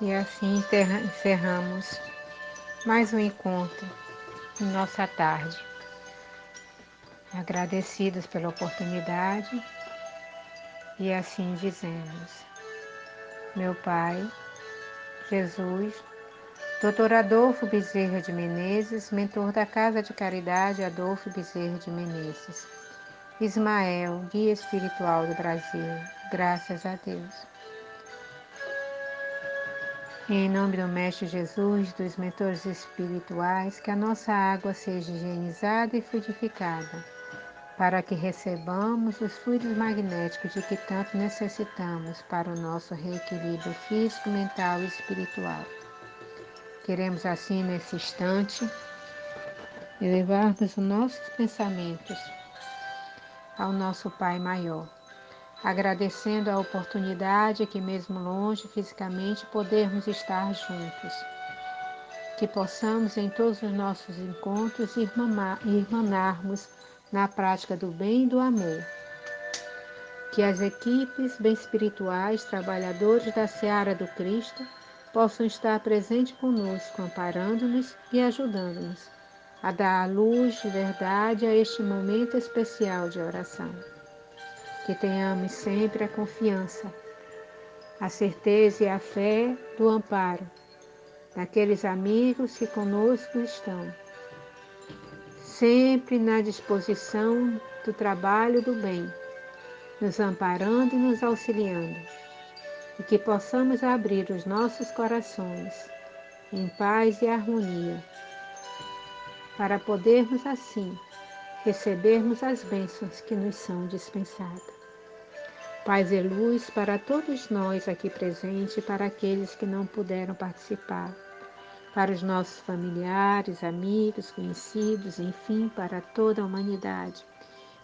E assim encerramos mais um encontro em nossa tarde. Agradecidos pela oportunidade e assim dizemos: Meu Pai, Jesus, Dr. Adolfo Bezerra de Menezes, mentor da Casa de Caridade Adolfo Bezerra de Menezes. Ismael, guia espiritual do Brasil. Graças a Deus. Em nome do Mestre Jesus, dos mentores espirituais, que a nossa água seja higienizada e frutificada, para que recebamos os fluidos magnéticos de que tanto necessitamos para o nosso reequilíbrio físico, mental e espiritual. Queremos assim, nesse instante, elevarmos os nossos pensamentos ao nosso Pai maior agradecendo a oportunidade que, mesmo longe fisicamente, podermos estar juntos. Que possamos, em todos os nossos encontros, irmanarmos na prática do bem e do amor. Que as equipes bem espirituais, trabalhadores da seara do Cristo, possam estar presentes conosco, amparando-nos e ajudando-nos a dar a luz de verdade a este momento especial de oração que tenhamos sempre a confiança, a certeza e a fé do amparo daqueles amigos que conosco estão, sempre na disposição do trabalho do bem, nos amparando e nos auxiliando, e que possamos abrir os nossos corações em paz e harmonia, para podermos assim recebermos as bênçãos que nos são dispensadas. Paz e luz para todos nós aqui presentes e para aqueles que não puderam participar, para os nossos familiares, amigos, conhecidos, enfim, para toda a humanidade,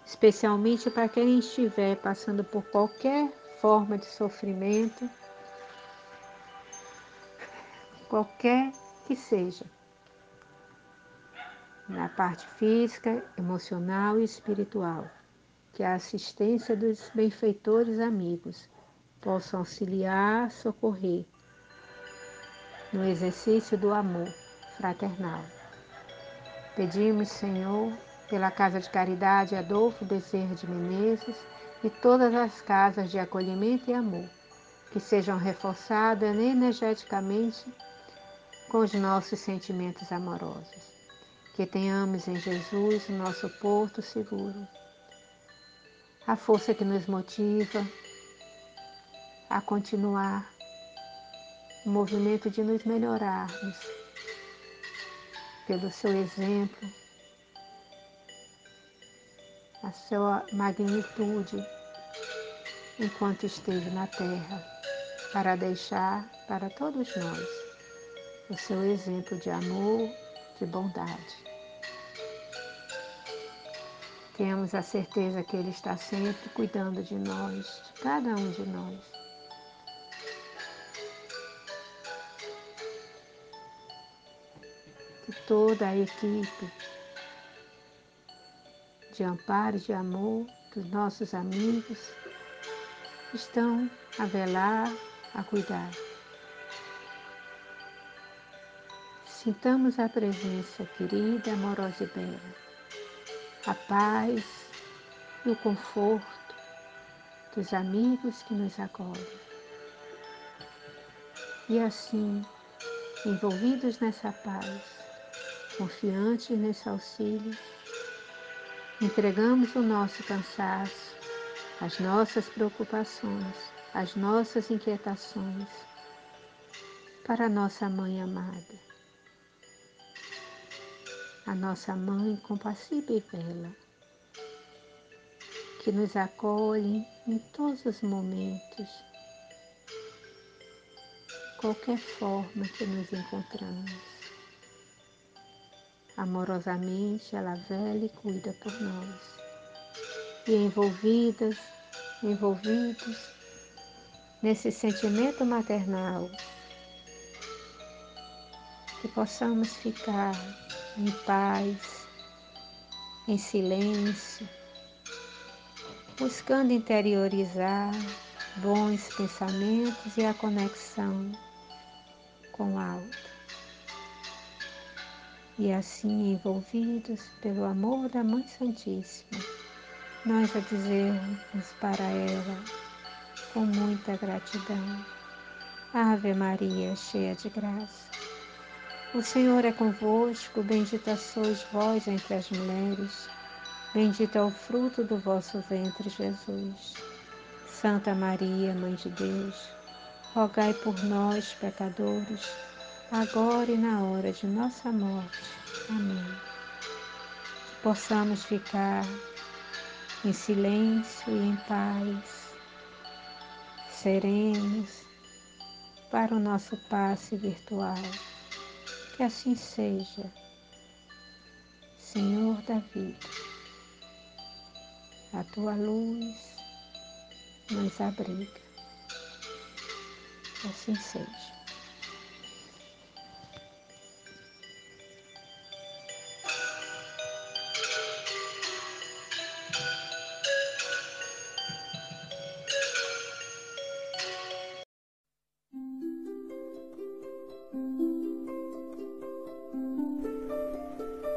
especialmente para quem estiver passando por qualquer forma de sofrimento, qualquer que seja, na parte física, emocional e espiritual que a assistência dos benfeitores amigos possa auxiliar, socorrer no exercício do amor fraternal. Pedimos, Senhor, pela Casa de Caridade Adolfo Bezerra de Menezes e todas as casas de acolhimento e amor, que sejam reforçadas energeticamente com os nossos sentimentos amorosos. Que tenhamos em Jesus o nosso porto seguro a força que nos motiva a continuar o movimento de nos melhorarmos pelo seu exemplo, a sua magnitude enquanto esteve na Terra, para deixar para todos nós o seu exemplo de amor, de bondade. Temos a certeza que Ele está sempre cuidando de nós, de cada um de nós. Que toda a equipe de amparo e de amor dos nossos amigos estão a velar, a cuidar. Sintamos a presença querida, amorosa e bela a paz e o conforto dos amigos que nos acolhem. E assim, envolvidos nessa paz, confiantes nesse auxílio, entregamos o nosso cansaço, as nossas preocupações, as nossas inquietações para a nossa Mãe amada a nossa mãe compassiva e bela, que nos acolhe em todos os momentos, qualquer forma que nos encontramos. Amorosamente ela vela e cuida por nós. E envolvidas, envolvidos nesse sentimento maternal, que possamos ficar em paz, em silêncio, buscando interiorizar bons pensamentos e a conexão quão alto. E assim, envolvidos pelo amor da Mãe Santíssima, nós a dizermos para ela com muita gratidão: Ave Maria, cheia de graça. O Senhor é convosco, bendita sois vós entre as mulheres, bendito é o fruto do vosso ventre, Jesus. Santa Maria, Mãe de Deus, rogai por nós, pecadores, agora e na hora de nossa morte. Amém. Que possamos ficar em silêncio e em paz, serenos, para o nosso passe virtual. Que assim seja, Senhor da vida. A tua luz nos abriga. Assim seja.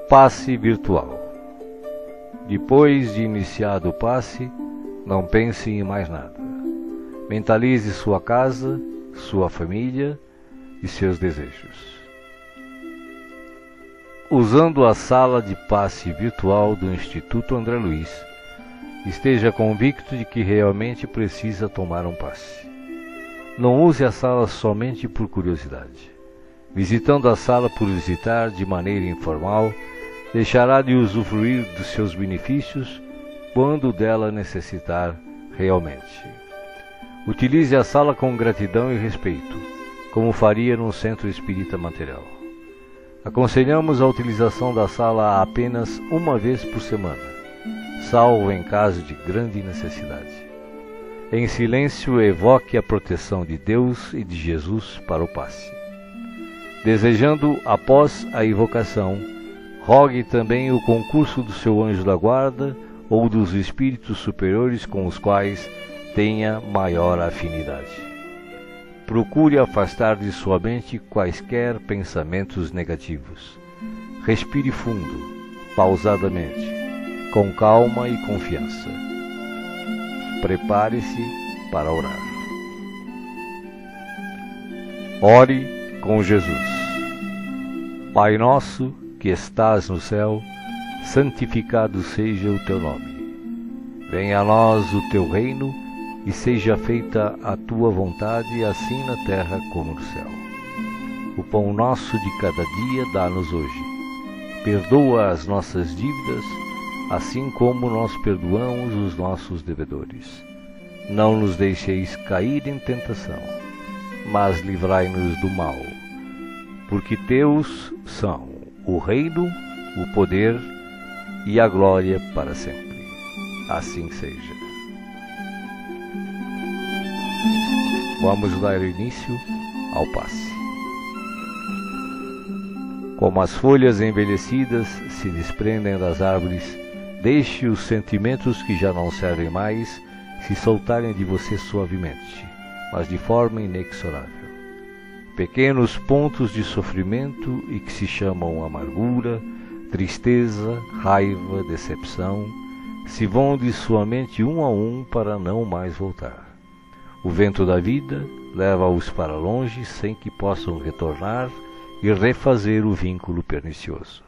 Passe virtual. Depois de iniciado o passe, não pense em mais nada. Mentalize sua casa, sua família e seus desejos. Usando a sala de passe virtual do Instituto André Luiz, esteja convicto de que realmente precisa tomar um passe. Não use a sala somente por curiosidade. Visitando a sala por visitar de maneira informal, deixará de usufruir dos seus benefícios quando dela necessitar realmente. Utilize a sala com gratidão e respeito, como faria num centro espírita material. Aconselhamos a utilização da sala apenas uma vez por semana, salvo em caso de grande necessidade. Em silêncio, evoque a proteção de Deus e de Jesus para o passe. Desejando, após a invocação, Rogue também o concurso do seu anjo da guarda ou dos espíritos superiores com os quais tenha maior afinidade. Procure afastar de sua mente quaisquer pensamentos negativos. Respire fundo, pausadamente, com calma e confiança. Prepare-se para orar. Ore com Jesus. Pai nosso, que estás no céu, santificado seja o teu nome. Venha a nós o teu reino e seja feita a tua vontade, assim na terra como no céu. O pão nosso de cada dia dá-nos hoje. Perdoa as nossas dívidas, assim como nós perdoamos os nossos devedores. Não nos deixeis cair em tentação, mas livrai-nos do mal, porque teus são o reino, o poder e a glória para sempre. Assim seja. Vamos dar início ao passe. Como as folhas envelhecidas se desprendem das árvores, deixe os sentimentos que já não servem mais se soltarem de você suavemente, mas de forma inexorável pequenos pontos de sofrimento e que se chamam amargura, tristeza, raiva, decepção, se vão de sua mente um a um para não mais voltar. O vento da vida leva-os para longe sem que possam retornar e refazer o vínculo pernicioso.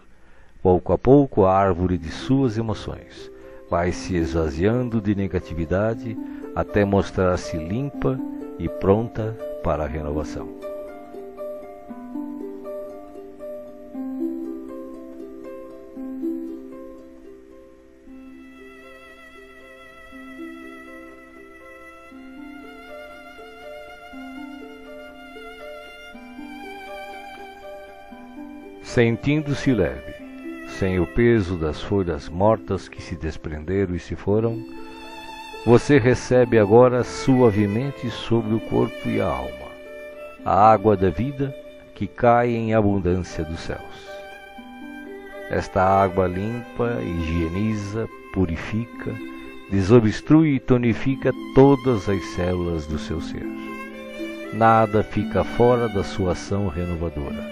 Pouco a pouco a árvore de suas emoções vai se esvaziando de negatividade até mostrar-se limpa e pronta para a renovação. Sentindo-se leve, sem o peso das folhas mortas que se desprenderam e se foram, você recebe agora suavemente sobre o corpo e a alma a água da vida que cai em abundância dos céus. Esta água limpa, higieniza, purifica, desobstrui e tonifica todas as células do seu ser. nada fica fora da sua ação renovadora.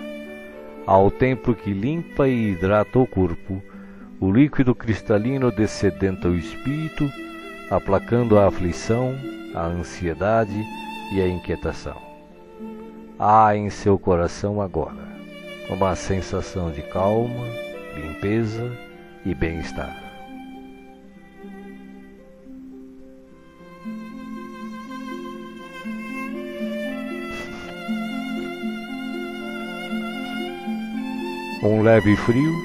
Ao tempo que limpa e hidrata o corpo, o líquido cristalino descedenta o espírito, aplacando a aflição, a ansiedade e a inquietação. Há em seu coração agora uma sensação de calma, limpeza e bem-estar. Um leve frio,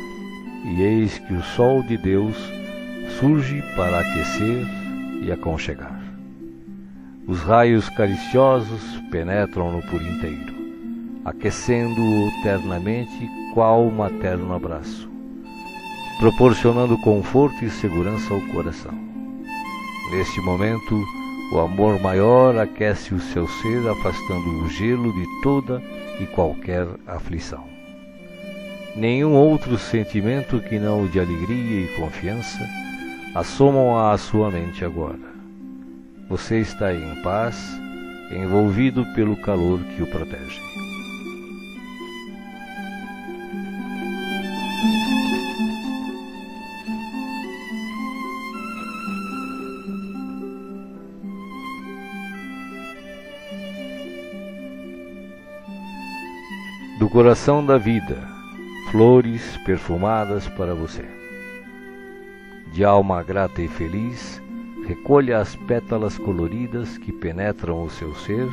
e eis que o sol de Deus surge para aquecer e aconchegar. Os raios cariciosos penetram-no por inteiro, aquecendo-o ternamente qual materno abraço, proporcionando conforto e segurança ao coração. Neste momento, o amor maior aquece o seu ser, afastando o gelo de toda e qualquer aflição nenhum outro sentimento que não o de alegria e confiança assomam à sua mente agora. Você está em paz, envolvido pelo calor que o protege. Do coração da vida, flores perfumadas para você. De alma grata e feliz, recolha as pétalas coloridas que penetram o seu ser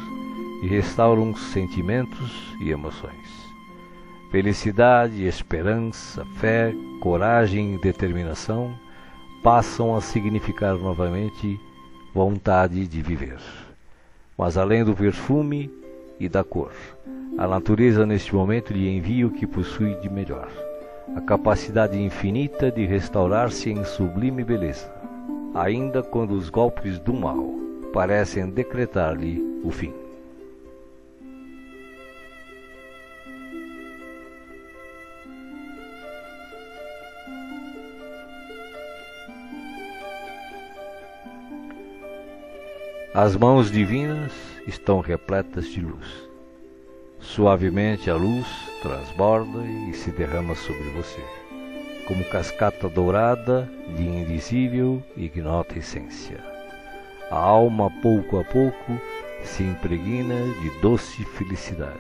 e restauram sentimentos e emoções. Felicidade, esperança, fé, coragem e determinação passam a significar novamente vontade de viver. Mas além do perfume e da cor, a natureza neste momento lhe envia o que possui de melhor, a capacidade infinita de restaurar-se em sublime beleza, ainda quando os golpes do mal parecem decretar-lhe o fim. As mãos divinas estão repletas de luz Suavemente a luz transborda e se derrama sobre você, como cascata dourada de invisível e ignota essência. A alma, pouco a pouco, se impregna de doce felicidade,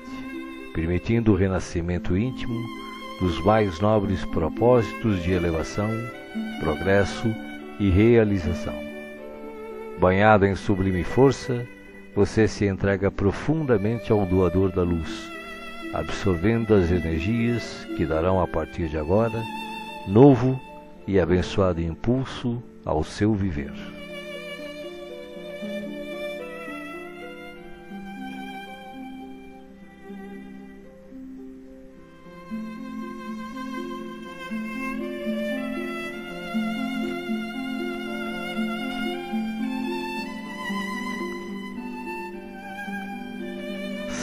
permitindo o renascimento íntimo dos mais nobres propósitos de elevação, progresso e realização. Banhado em sublime força, você se entrega profundamente ao doador da luz, absorvendo as energias que darão a partir de agora novo e abençoado impulso ao seu viver.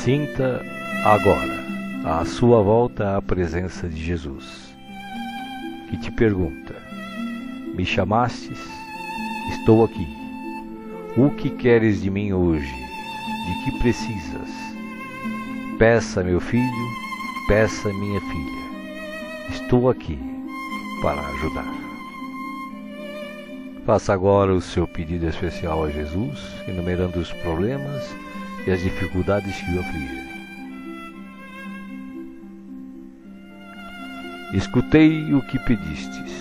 Sinta agora à sua volta a presença de Jesus, que te pergunta: Me chamastes? Estou aqui. O que queres de mim hoje? De que precisas? Peça, meu filho, peça, minha filha. Estou aqui para ajudar. Faça agora o seu pedido especial a Jesus, enumerando os problemas e as dificuldades que o afligem. Escutei o que pedistes,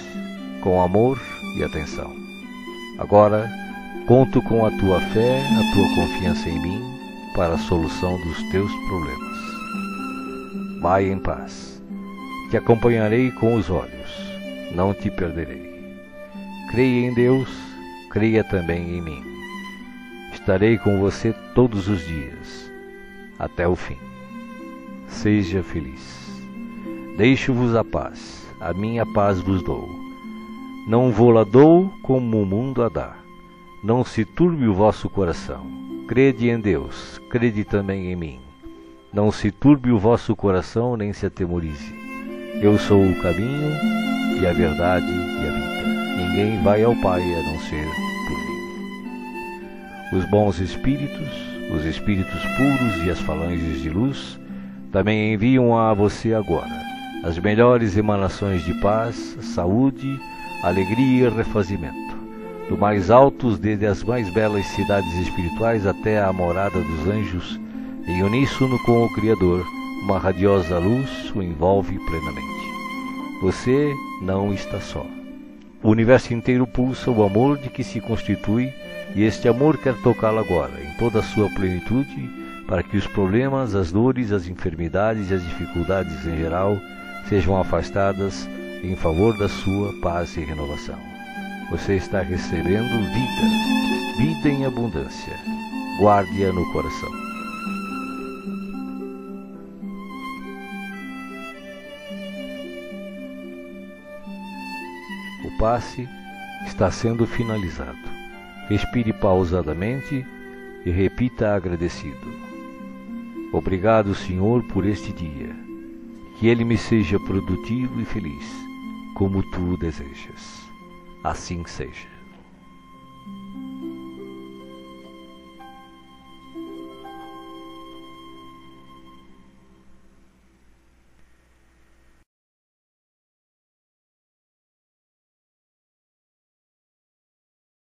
com amor e atenção. Agora, conto com a tua fé, a tua confiança em mim para a solução dos teus problemas. Vai em paz. Te acompanharei com os olhos, não te perderei. Creia em Deus, creia também em mim. Estarei com você todos os dias, até o fim. Seja feliz. Deixo-vos a paz, a minha paz vos dou. Não vou-la dou como o mundo a dá. Não se turbe o vosso coração. Crede em Deus, crede também em mim. Não se turbe o vosso coração, nem se atemorize. Eu sou o caminho e a verdade e a vida. Ninguém vai ao Pai a não ser Os bons espíritos, os espíritos puros e as falanges de luz também enviam a você agora as melhores emanações de paz, saúde, alegria e refazimento. Do mais altos, desde as mais belas cidades espirituais até a morada dos anjos, em uníssono com o Criador, uma radiosa luz o envolve plenamente. Você não está só. O universo inteiro pulsa o amor de que se constitui e este amor quer tocá-lo agora, em toda a sua plenitude, para que os problemas, as dores, as enfermidades e as dificuldades em geral sejam afastadas em favor da sua paz e renovação. Você está recebendo vida, vida em abundância. Guarde-a no coração. O passe está sendo finalizado. Respire pausadamente e repita agradecido. Obrigado, Senhor, por este dia. Que ele me seja produtivo e feliz, como tu desejas. Assim seja.